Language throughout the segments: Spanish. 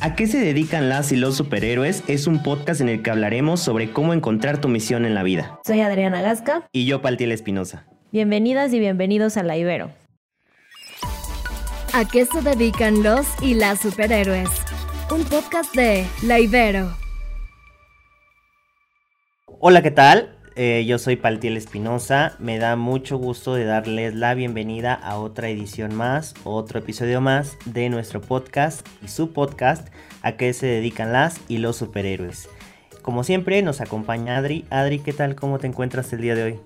¿A qué se dedican las y los superhéroes? Es un podcast en el que hablaremos sobre cómo encontrar tu misión en la vida. Soy Adriana Gasca. Y yo, Paltiel Espinosa. Bienvenidas y bienvenidos a La Ibero. ¿A qué se dedican los y las superhéroes? Un podcast de La Ibero. Hola, ¿qué tal? Eh, yo soy Paltiel Espinosa. Me da mucho gusto de darles la bienvenida a otra edición más, otro episodio más de nuestro podcast y su podcast, a qué se dedican las y los superhéroes. Como siempre, nos acompaña Adri. Adri, ¿qué tal? ¿Cómo te encuentras el día de hoy?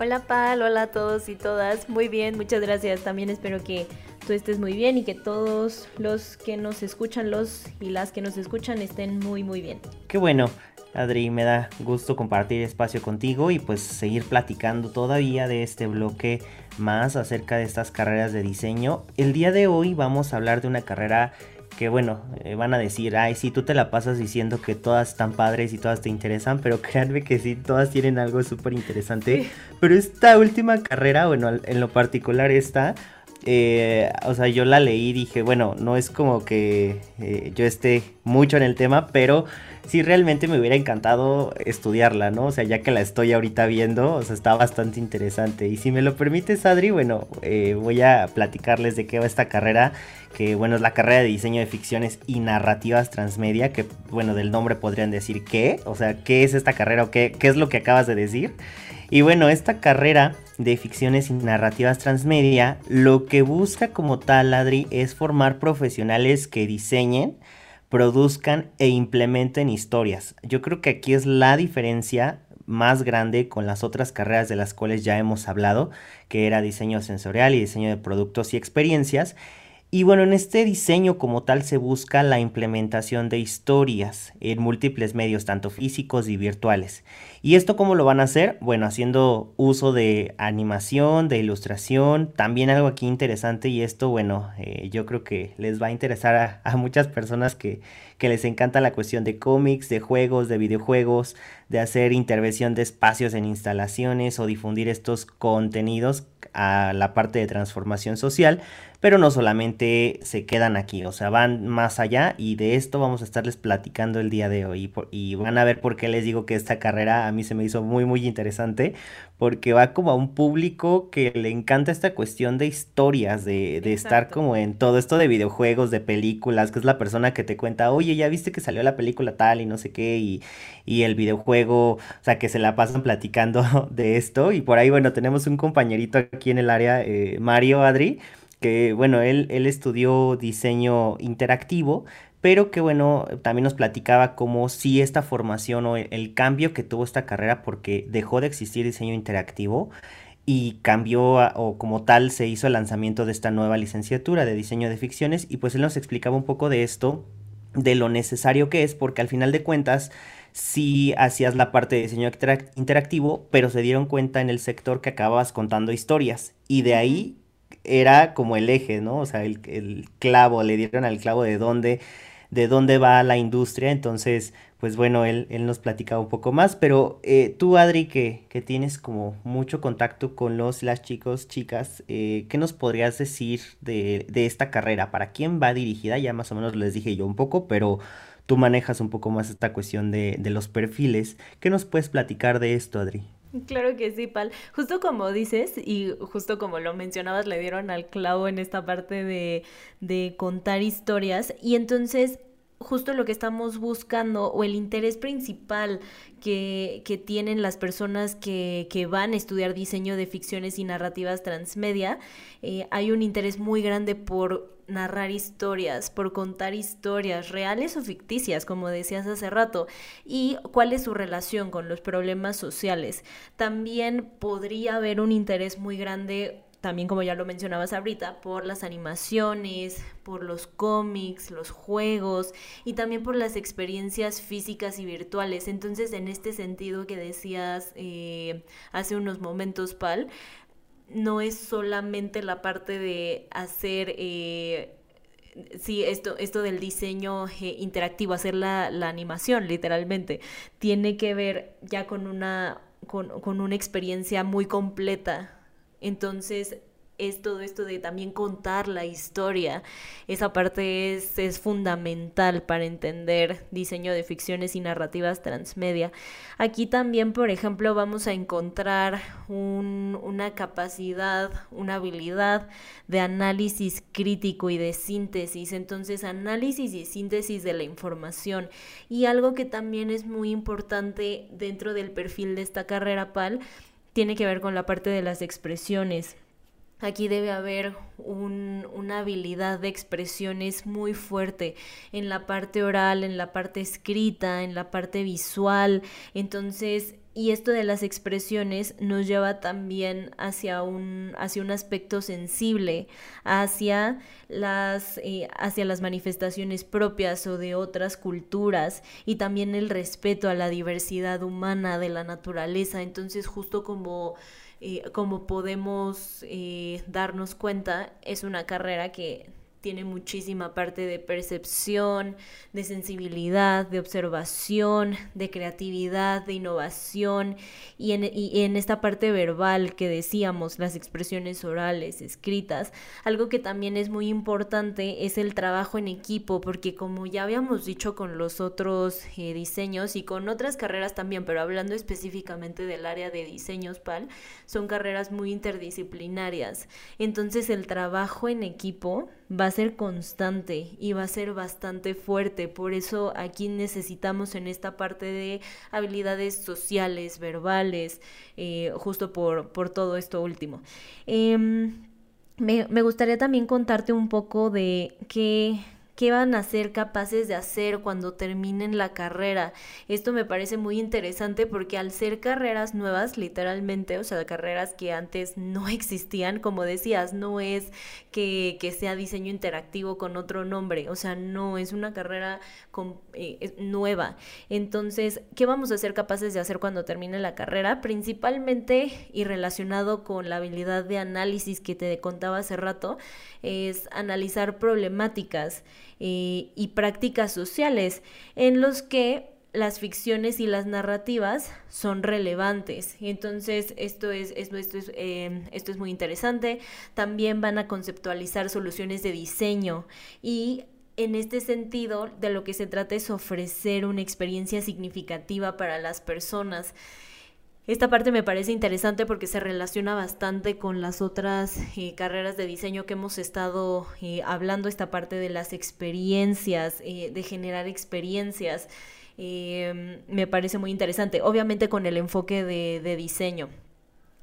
Hola Pal, hola a todos y todas. Muy bien, muchas gracias. También espero que tú estés muy bien y que todos los que nos escuchan, los y las que nos escuchan estén muy muy bien. Qué bueno. Adri, me da gusto compartir espacio contigo y pues seguir platicando todavía de este bloque más acerca de estas carreras de diseño. El día de hoy vamos a hablar de una carrera que bueno, eh, van a decir, ay, sí, tú te la pasas diciendo que todas están padres y todas te interesan, pero créanme que sí, todas tienen algo súper interesante. Pero esta última carrera, bueno, en lo particular esta, eh, o sea, yo la leí y dije, bueno, no es como que eh, yo esté mucho en el tema, pero sí realmente me hubiera encantado estudiarla, ¿no? O sea, ya que la estoy ahorita viendo, o sea, está bastante interesante. Y si me lo permites, Adri, bueno, eh, voy a platicarles de qué va esta carrera, que bueno, es la carrera de diseño de ficciones y narrativas transmedia, que bueno, del nombre podrían decir qué, o sea, qué es esta carrera o qué, qué es lo que acabas de decir. Y bueno, esta carrera de ficciones y narrativas transmedia, lo que busca como tal, Adri, es formar profesionales que diseñen, produzcan e implementen historias. Yo creo que aquí es la diferencia más grande con las otras carreras de las cuales ya hemos hablado, que era diseño sensorial y diseño de productos y experiencias. Y bueno, en este diseño como tal se busca la implementación de historias en múltiples medios, tanto físicos y virtuales. ¿Y esto cómo lo van a hacer? Bueno, haciendo uso de animación, de ilustración, también algo aquí interesante y esto, bueno, eh, yo creo que les va a interesar a, muchas personas que, que les encanta la cuestión de cómics, de juegos, de videojuegos, de hacer intervención de espacios en instalaciones o difundir estos contenidos a la parte de transformación social, pero no solamente se quedan aquí, o sea, van más allá y de esto vamos a estarles platicando el día de hoy y, van a ver por qué les digo que esta carrera a mí se me hizo muy muy interesante porque va como a un público que le encanta esta cuestión de historias, de, de estar como en todo esto de videojuegos, de películas, que es la persona que te cuenta, oye, ya viste que salió la película tal y no sé qué, y, y el videojuego, o sea, que se la pasan platicando de esto. Y por ahí, bueno, tenemos un compañerito aquí en el área, eh, Mario Adri, que bueno, él, él estudió diseño interactivo, pero que bueno, también nos platicaba cómo si esta formación o el, cambio que tuvo esta carrera porque dejó de existir diseño interactivo y cambió o como tal se hizo el lanzamiento de esta nueva licenciatura de diseño de ficciones y pues él nos explicaba un poco de esto, de lo necesario que es, porque al final de cuentas sí hacías la parte de diseño interactivo, pero se dieron cuenta en el sector que acababas contando historias y de ahí era como el eje, ¿no? O sea, el, el clavo, le dieron al clavo de dónde de dónde va la industria. Entonces, pues bueno, él, él nos platicaba un poco más. Pero eh, tú, Adri, que, que, tienes como mucho contacto con los, las chicos, chicas, eh, ¿qué nos podrías decir de, de, esta carrera? ¿Para quién va dirigida? Ya más o menos les dije yo un poco, pero tú manejas un poco más esta cuestión de, de los perfiles. ¿Qué nos puedes platicar de esto, Adri? Claro que sí, Pal. Justo como dices y justo como lo mencionabas, le dieron al clavo en esta parte de, de contar historias y entonces justo lo que estamos buscando o el interés principal que, que tienen las personas que, que, van a estudiar diseño de ficciones y narrativas transmedia, eh, hay un interés muy grande por narrar historias, por contar historias reales o ficticias, como decías hace rato, y cuál es su relación con los problemas sociales. También podría haber un interés muy grande también como ya lo mencionabas ahorita, por las animaciones, por los cómics, los juegos y también por las experiencias físicas y virtuales. Entonces, en este sentido que decías eh, hace unos momentos, Pal, no es solamente la parte de hacer... Eh, sí, esto, esto del diseño eh, interactivo, hacer la, la, animación, literalmente, tiene que ver ya con una, con, con una experiencia muy completa entonces, es todo esto de también contar la historia. Esa parte es, es, fundamental para entender diseño de ficciones y narrativas transmedia. Aquí también, por ejemplo, vamos a encontrar un, una capacidad, una habilidad de análisis crítico y de síntesis. Entonces, análisis y síntesis de la información. Y algo que también es muy importante dentro del perfil de esta carrera PAL tiene que ver con la parte de las expresiones. Aquí debe haber una habilidad de expresiones muy fuerte en la parte oral, en la parte escrita, en la parte visual. Entonces, y esto de las expresiones nos lleva también hacia un, hacia un aspecto sensible, hacia las, eh, hacia las manifestaciones propias o de otras culturas y también el respeto a la diversidad humana de la naturaleza. Entonces, justo como, eh, como podemos eh, darnos cuenta, es una carrera que tiene muchísima parte de percepción, de sensibilidad, de observación, de creatividad, de innovación y en, esta parte verbal que decíamos, las expresiones orales, escritas, algo que también es muy importante es el trabajo en equipo, porque como ya habíamos dicho con los otros eh, diseños y con otras carreras también, pero hablando específicamente del área de diseños PAL, son carreras muy interdisciplinarias. Entonces el trabajo en equipo va a ser constante y va a ser bastante fuerte. Por eso aquí necesitamos en esta parte de habilidades sociales, verbales, eh, justo por, por, todo esto último. Em, me, me gustaría también contarte un poco de qué qué van a ser capaces de hacer cuando terminen la carrera. Esto me parece muy interesante porque al ser carreras nuevas, literalmente, o sea, carreras que antes no existían, como decías, no es que, que sea diseño interactivo con otro nombre, o sea, no, es una carrera eh, nueva. Entonces, ¿qué vamos a ser capaces de hacer cuando termine la carrera? Principalmente y relacionado con la habilidad de análisis que te contaba hace rato, es analizar problemáticas eh, y prácticas sociales en los que las ficciones y las narrativas son relevantes. Entonces, esto es, esto, esto, es, eh, esto es muy interesante. También van a conceptualizar soluciones de diseño y en este sentido, de lo que se trata es ofrecer una experiencia significativa para las personas. Esta parte me parece interesante porque se relaciona bastante con las otras eh, carreras de diseño que hemos estado eh, hablando, esta parte de las experiencias, eh, de generar experiencias. me parece muy interesante, obviamente con el enfoque de diseño.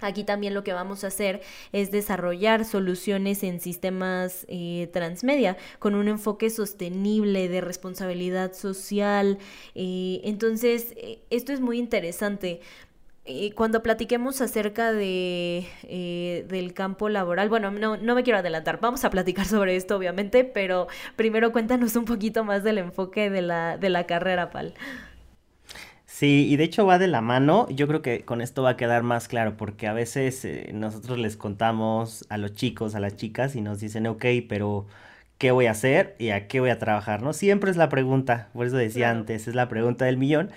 Aquí también lo que vamos a hacer es desarrollar soluciones en sistemas transmedia con un enfoque sostenible de responsabilidad social. entonces, esto es muy interesante cuando platiquemos acerca de, eh, del campo laboral, bueno, no, no me quiero adelantar, vamos a platicar sobre esto obviamente, pero primero cuéntanos un poquito más del enfoque de la, de la carrera, Pal. Sí, y de hecho va de la mano, yo creo que con esto va a quedar más claro, porque a veces eh, nosotros les contamos a los chicos, a las chicas, y nos dicen, ok, pero ¿qué voy a hacer y a qué voy a trabajar? ¿no? Siempre es la pregunta, por eso decía antes, es la pregunta del millón.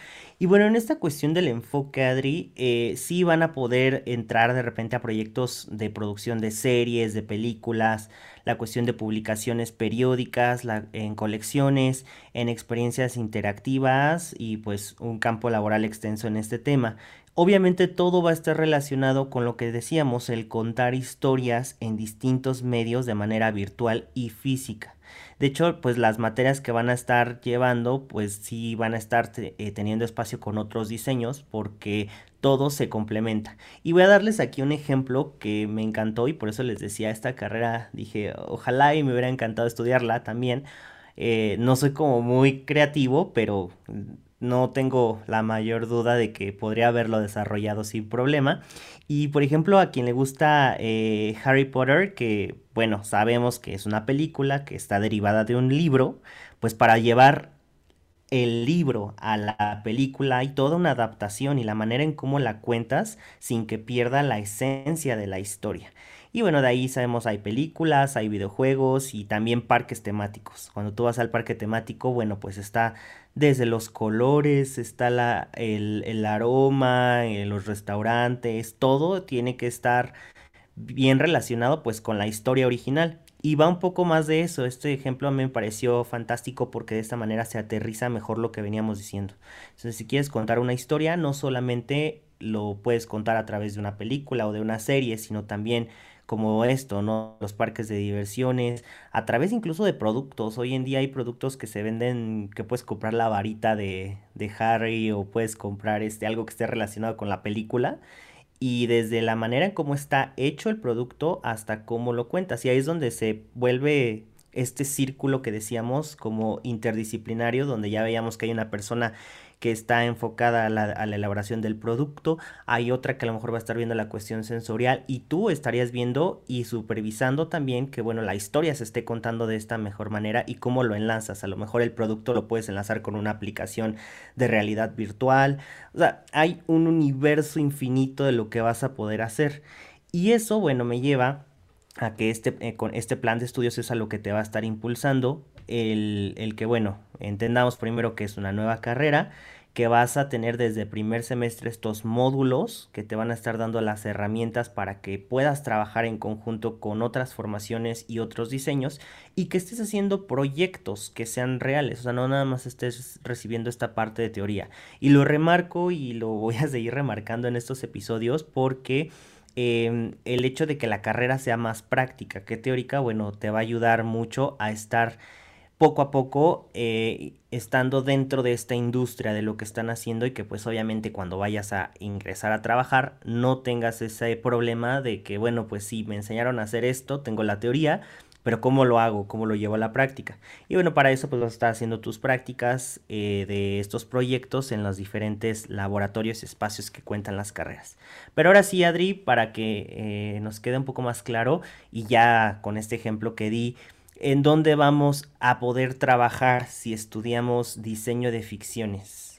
Y bueno, en esta cuestión del enfoque, Adri, eh, sí van a poder entrar de repente a proyectos de producción de series, de películas, la cuestión de publicaciones periódicas, en colecciones, en experiencias interactivas y pues un campo laboral extenso en este tema. Obviamente todo va a estar relacionado con lo que decíamos, el contar historias en distintos medios de manera virtual y física. De hecho, pues las materias que van a estar llevando, pues sí van a estar eh, teniendo espacio con otros diseños porque todo se complementa. Y voy a darles aquí un ejemplo que me encantó y por eso les decía esta carrera, dije, ojalá y me hubiera encantado estudiarla también. Eh, no soy como muy creativo, pero no tengo la mayor duda de que podría haberlo desarrollado sin problema. Y por ejemplo, a quien le gusta eh, Harry Potter, que bueno, sabemos que es una película que está derivada de un libro, pues para llevar el libro a la película hay toda una adaptación y la manera en cómo la cuentas sin que pierda la esencia de la historia. Y bueno, de ahí sabemos hay películas, hay videojuegos y también parques temáticos. Cuando tú vas al parque temático, bueno, pues está desde los colores, está la, el, el aroma, eh, los restaurantes, todo tiene que estar bien relacionado pues con la historia original. Y va un poco más de eso. Este ejemplo a mí me pareció fantástico porque de esta manera se aterriza mejor lo que veníamos diciendo. Entonces, si quieres contar una historia, no solamente lo puedes contar a través de una película o de una serie, sino también como esto, ¿no? Los parques de diversiones, a través incluso de productos. Hoy en día hay productos que se venden, que puedes comprar la varita de, de Harry o puedes comprar este, algo que esté relacionado con la película. Y desde la manera en cómo está hecho el producto hasta cómo lo cuentas. Y ahí es donde se vuelve este círculo que decíamos como interdisciplinario, donde ya veíamos que hay una persona que está enfocada a la, elaboración del producto, hay otra que a lo mejor va a estar viendo la cuestión sensorial y tú estarías viendo y supervisando también que bueno, la historia se esté contando de esta mejor manera y cómo lo enlazas. A lo mejor el producto lo puedes enlazar con una aplicación de realidad virtual. O sea, hay un universo infinito de lo que vas a poder hacer. Y eso, bueno, me lleva a que este, eh, con este plan de estudios es a lo que te va a estar impulsando el, el que, bueno, entendamos primero que es una nueva carrera que vas a tener desde primer semestre estos módulos que te van a estar dando las herramientas para que puedas trabajar en conjunto con otras formaciones y otros diseños y que estés haciendo proyectos que sean reales, o sea, no nada más estés recibiendo esta parte de teoría. Y lo remarco y lo voy a seguir remarcando en estos episodios porque... Em, el hecho de que la carrera sea más práctica que teórica, bueno, te va a ayudar mucho a estar poco a poco eh, estando dentro de esta industria de lo que están haciendo y que pues obviamente cuando vayas a ingresar a trabajar no tengas ese problema de que bueno pues sí me enseñaron a hacer esto, tengo la teoría, pero ¿cómo lo hago? ¿Cómo lo llevo a la práctica? Y bueno, para eso pues vas a estar haciendo tus prácticas eh, de estos proyectos en los diferentes laboratorios y espacios que cuentan las carreras. Pero ahora sí, Adri, para que eh, nos quede un poco más claro y ya con este ejemplo que di, en dónde vamos a poder trabajar si estudiamos diseño de ficciones.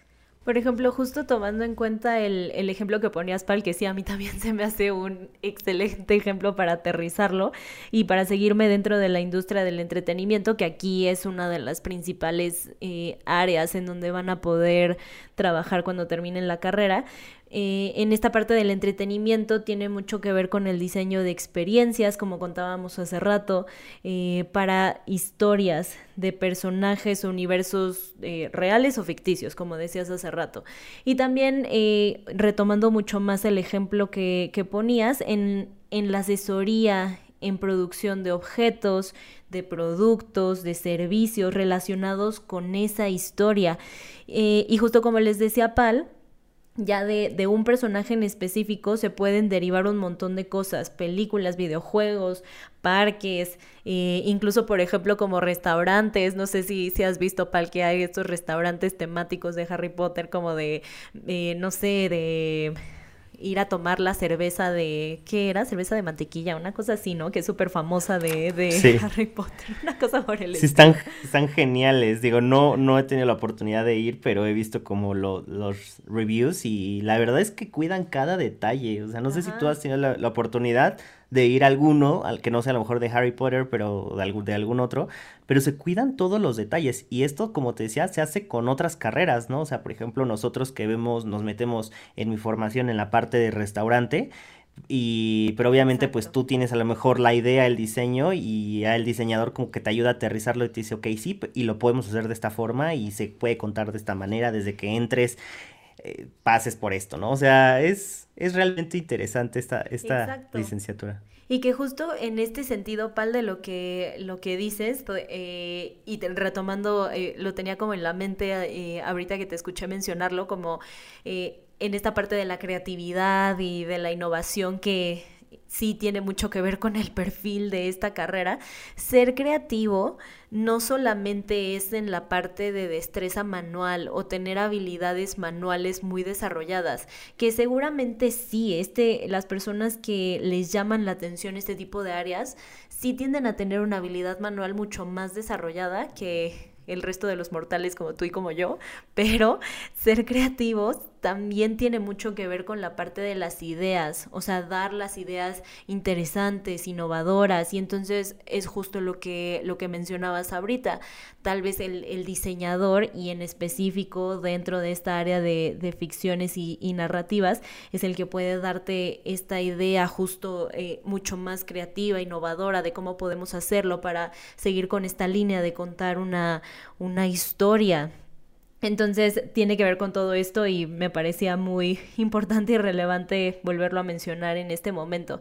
Por ejemplo, justo tomando en cuenta el, el, ejemplo que ponías, Pal, que sí, a mí también se me hace un excelente ejemplo para aterrizarlo y para seguirme dentro de la industria del entretenimiento, que aquí es una de las principales eh, áreas en donde van a poder trabajar cuando terminen la carrera. Eh, en esta parte del entretenimiento tiene mucho que ver con el diseño de experiencias, como contábamos hace rato, eh, para historias de personajes o universos eh, reales o ficticios, como decías hace rato. Y también retomando mucho más el ejemplo que, ponías en, en la asesoría en producción de objetos, de productos, de servicios relacionados con esa historia. y justo como les decía Pal, ya de, de, un personaje en específico se pueden derivar un montón de cosas, películas, videojuegos, parques, eh, incluso por ejemplo como restaurantes, no sé si, si has visto Pal que hay estos restaurantes temáticos de Harry Potter como de, eh, no sé, de ir a tomar la cerveza de, ¿qué era? Cerveza de mantequilla, una cosa así, ¿no? Que es súper famosa de, de Harry Potter, una cosa por el Sí, están, están geniales, digo, no, no he tenido la oportunidad de ir, pero he visto como los reviews y la verdad es que cuidan cada detalle, o sea, no sé si tú has tenido la, la oportunidad de ir a alguno, al que no sea a lo mejor de Harry Potter, pero de algún, de algún otro, pero se cuidan todos los detalles. Y esto, como te decía, se hace con otras carreras, ¿no? O sea, por ejemplo, nosotros que vemos, nos metemos en mi formación en la parte de restaurante, y pero obviamente pues tú tienes a lo mejor la idea, el diseño y ya el diseñador como que te ayuda a aterrizarlo y te dice, ok, sí, y lo podemos hacer de esta forma y se puede contar de esta manera desde que entres, eh, pases por esto, ¿no? O sea, es, es realmente interesante esta, esta licenciatura. Y que justo en este sentido, Pal, de lo que, lo que dices, eh, y retomando, eh, lo tenía como en la mente eh, ahorita que te escuché mencionarlo, como en esta parte de la creatividad y de la innovación que sí tiene mucho que ver con el perfil de esta carrera. Ser creativo no solamente es en la parte de destreza manual o tener habilidades manuales muy desarrolladas, que seguramente sí, este, las personas que les llaman la atención este tipo de áreas, sí tienden a tener una habilidad manual mucho más desarrollada que el resto de los mortales como tú y como yo, pero ser creativos también tiene mucho que ver con la parte de las ideas, o sea, dar las ideas interesantes, innovadoras, y entonces es justo lo que, lo que mencionabas ahorita, tal vez el, diseñador y en específico dentro de esta área de, ficciones y, narrativas es el que puede darte esta idea justo eh, mucho más creativa, innovadora de cómo podemos hacerlo para seguir con esta línea de contar una, una historia entonces tiene que ver con todo esto y me parecía muy importante y relevante volverlo a mencionar en este momento.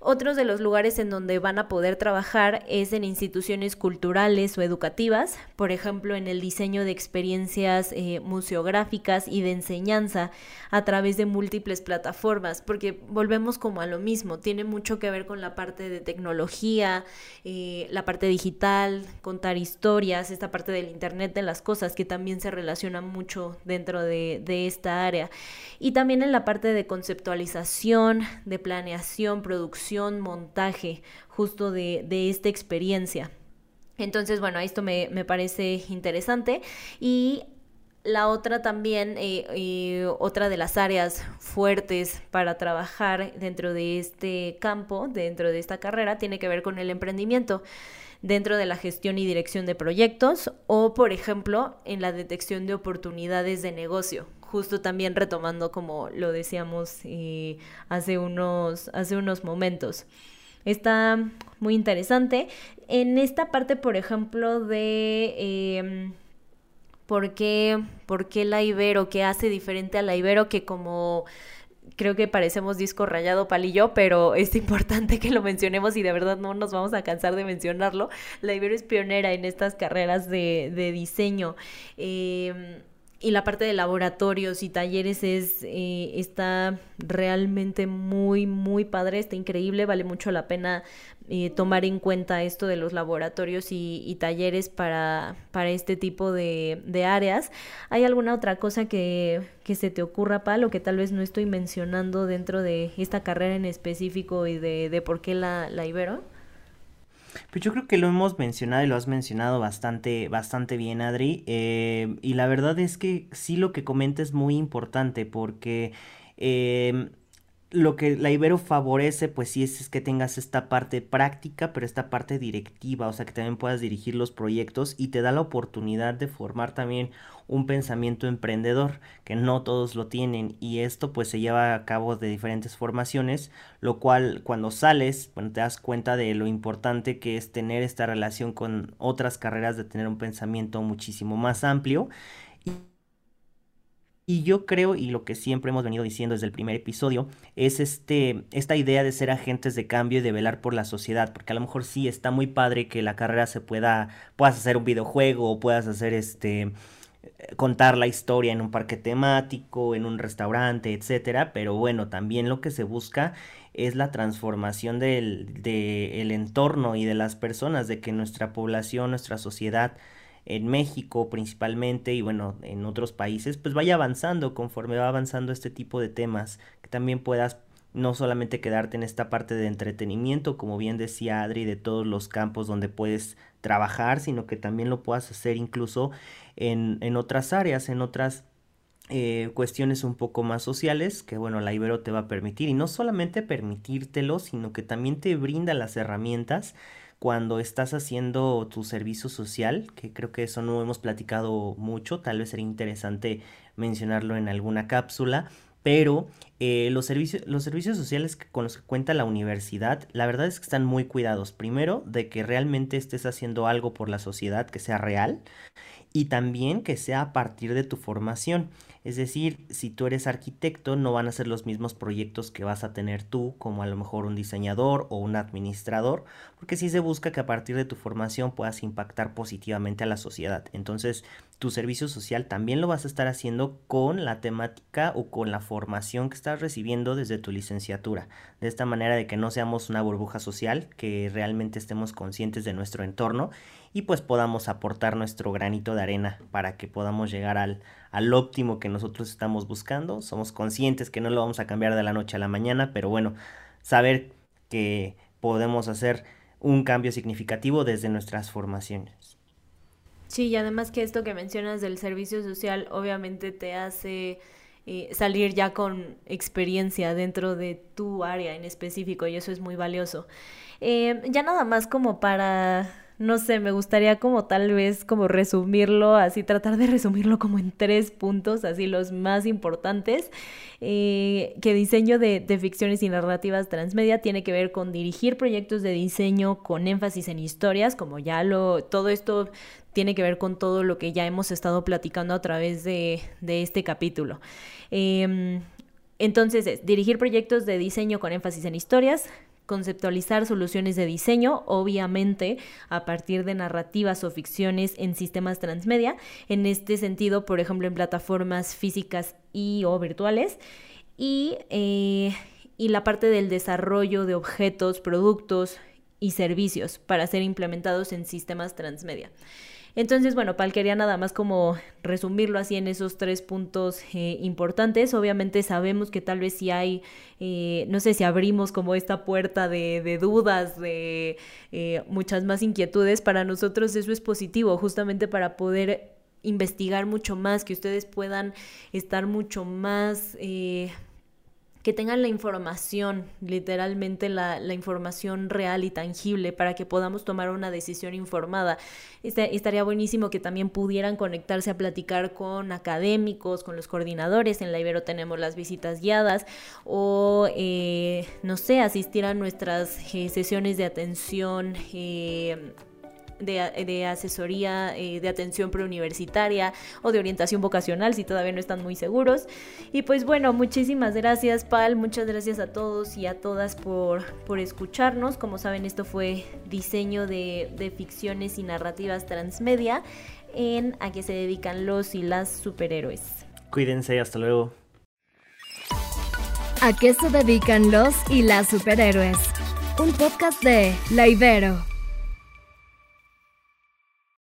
Otros de los lugares en donde van a poder trabajar es en instituciones culturales o educativas, por ejemplo en el diseño de experiencias eh, museográficas y de enseñanza a través de múltiples plataformas, porque volvemos como a lo mismo, tiene mucho que ver con la parte de tecnología, eh, la parte digital, contar historias, esta parte del Internet de las cosas que también se relaciona mucho dentro de, de esta área. Y también en la parte de conceptualización, de planeación, producción, montaje justo de, esta experiencia. Entonces, bueno, esto me, parece interesante. Y la otra también, eh, eh, otra de las áreas fuertes para trabajar dentro de este campo, dentro de esta carrera, tiene que ver con el emprendimiento dentro de la gestión y dirección de proyectos o, por ejemplo, en la detección de oportunidades de negocio justo también retomando como lo decíamos eh, hace, unos, hace unos momentos. Está muy interesante. En esta parte, por ejemplo, de em, por, qué, por qué la Ibero, qué hace diferente a la Ibero, que como creo que parecemos disco rayado palillo, pero es importante que lo mencionemos y de verdad no nos vamos a cansar de mencionarlo. La Ibero es pionera en estas carreras de, de diseño. Eh, y la parte de laboratorios y talleres es eh, está realmente muy muy padre está increíble vale mucho la pena eh, tomar en cuenta esto de los laboratorios y, talleres para, para este tipo de, de, áreas. Hay alguna otra cosa que, que se te ocurra Pal o que tal vez no estoy mencionando dentro de esta carrera en específico y de, de por qué la, la Ibero pues yo creo que lo hemos mencionado y lo has mencionado bastante, bastante bien, Adri. Eh, y la verdad es que sí lo que comenta es muy importante porque eh, lo que la Ibero favorece, pues sí, es, que tengas esta parte práctica, pero esta parte directiva, o sea, que también puedas dirigir los proyectos y te da la oportunidad de formar también un pensamiento emprendedor, que no todos lo tienen, y esto pues se lleva a cabo de diferentes formaciones, lo cual cuando sales, bueno, te das cuenta de lo importante que es tener esta relación con otras carreras, de tener un pensamiento muchísimo más amplio. Y yo creo, y lo que siempre hemos venido diciendo desde el primer episodio, es este, esta idea de ser agentes de cambio y de velar por la sociedad, porque a lo mejor sí está muy padre que la carrera se pueda, puedas hacer un videojuego o puedas hacer este, contar la historia en un parque temático, en un restaurante, etcétera, pero bueno, también lo que se busca es la transformación del de el entorno y de las personas, de que nuestra población, nuestra sociedad, en México principalmente y bueno, en otros países, pues vaya avanzando conforme va avanzando este tipo de temas, que también puedas no solamente quedarte en esta parte de entretenimiento, como bien decía Adri, de todos los campos donde puedes trabajar, sino que también lo puedas hacer incluso en, en otras áreas, en otras eh, cuestiones un poco más sociales que bueno la Ibero te va a permitir. Y no solamente permitírtelo sino que también te brinda las herramientas cuando estás haciendo tu servicio social, que creo que eso no hemos platicado mucho, tal vez sería interesante mencionarlo en alguna cápsula, pero eh, los, los servicios sociales con los que cuenta la universidad, la verdad es que están muy cuidados. Primero, de que realmente estés haciendo algo por la sociedad que sea real y también que sea a partir de tu formación. Es decir, si tú eres arquitecto, no van a ser los mismos proyectos que vas a tener tú, como a lo mejor un diseñador o un administrador, porque sí se busca que a partir de tu formación puedas impactar positivamente a la sociedad. Entonces, tu servicio social también lo vas a estar haciendo con la temática o con la formación que estás recibiendo desde tu licenciatura. De esta manera de que no seamos una burbuja social, que realmente estemos conscientes de nuestro entorno y pues podamos aportar nuestro granito de arena para que podamos llegar al, al óptimo que nosotros estamos buscando. Somos conscientes que no lo vamos a cambiar de la noche a la mañana, pero bueno, saber que podemos hacer un cambio significativo desde nuestras formaciones. Sí, y además que esto que mencionas del servicio social obviamente te hace eh, salir ya con experiencia dentro de tu área en específico y eso es muy valioso. Eh, ya nada más como para no sé, me gustaría como tal vez como resumirlo, así tratar de resumirlo como en tres puntos, así los más importantes, eh, que diseño de, ficciones y narrativas transmedia tiene que ver con dirigir proyectos de diseño con énfasis en historias, como ya lo, todo esto tiene que ver con todo lo que ya hemos estado platicando a través de, de este capítulo. Eh, entonces, dirigir proyectos de diseño con énfasis en historias, conceptualizar soluciones de diseño, obviamente a partir de narrativas o ficciones en sistemas transmedia, en este sentido, por ejemplo, en plataformas físicas y o virtuales, y, eh, y la parte del desarrollo de objetos, productos y servicios para ser implementados en sistemas transmedia. Entonces, bueno, Pal quería nada más como resumirlo así en esos tres puntos eh, importantes. Obviamente sabemos que tal vez si hay, eh, no sé si abrimos como esta puerta de, dudas, de eh, muchas más inquietudes, para nosotros eso es positivo, justamente para poder investigar mucho más, que ustedes puedan estar mucho más que tengan la información, literalmente la, la, información real y tangible para que podamos tomar una decisión informada. Este, estaría buenísimo que también pudieran conectarse a platicar con académicos, con los coordinadores. En la Ibero tenemos las visitas guiadas o, eh, no sé, asistir a nuestras eh, sesiones de atención. Eh, de, asesoría eh, de atención preuniversitaria o de orientación vocacional si todavía no están muy seguros. Y pues bueno, muchísimas gracias Pal, muchas gracias a todos y a todas por, por escucharnos. Como saben, esto fue diseño de, de ficciones y narrativas transmedia en a qué se dedican los y las superhéroes. Cuídense, hasta luego. ¿A qué se dedican los y las superhéroes? Un podcast de La Ibero.